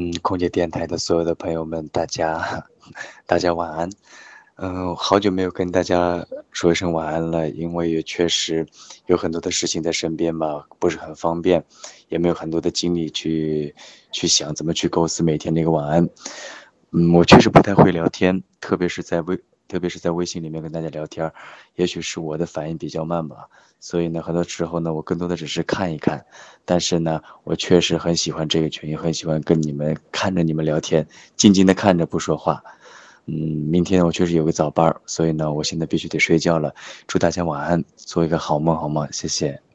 嗯，空姐电台的所有的朋友们，大家，大家晚安。嗯，好久没有跟大家说一声晚安了，因为也确实有很多的事情在身边嘛，不是很方便，也没有很多的精力去去想怎么去构思每天那个晚安。嗯，我确实不太会聊天，特别是在微。特别是在微信里面跟大家聊天，也许是我的反应比较慢吧，所以呢，很多时候呢，我更多的只是看一看。但是呢，我确实很喜欢这个群，也很喜欢跟你们看着你们聊天，静静的看着不说话。嗯，明天我确实有个早班，所以呢，我现在必须得睡觉了。祝大家晚安，做一个好梦，好吗？谢谢。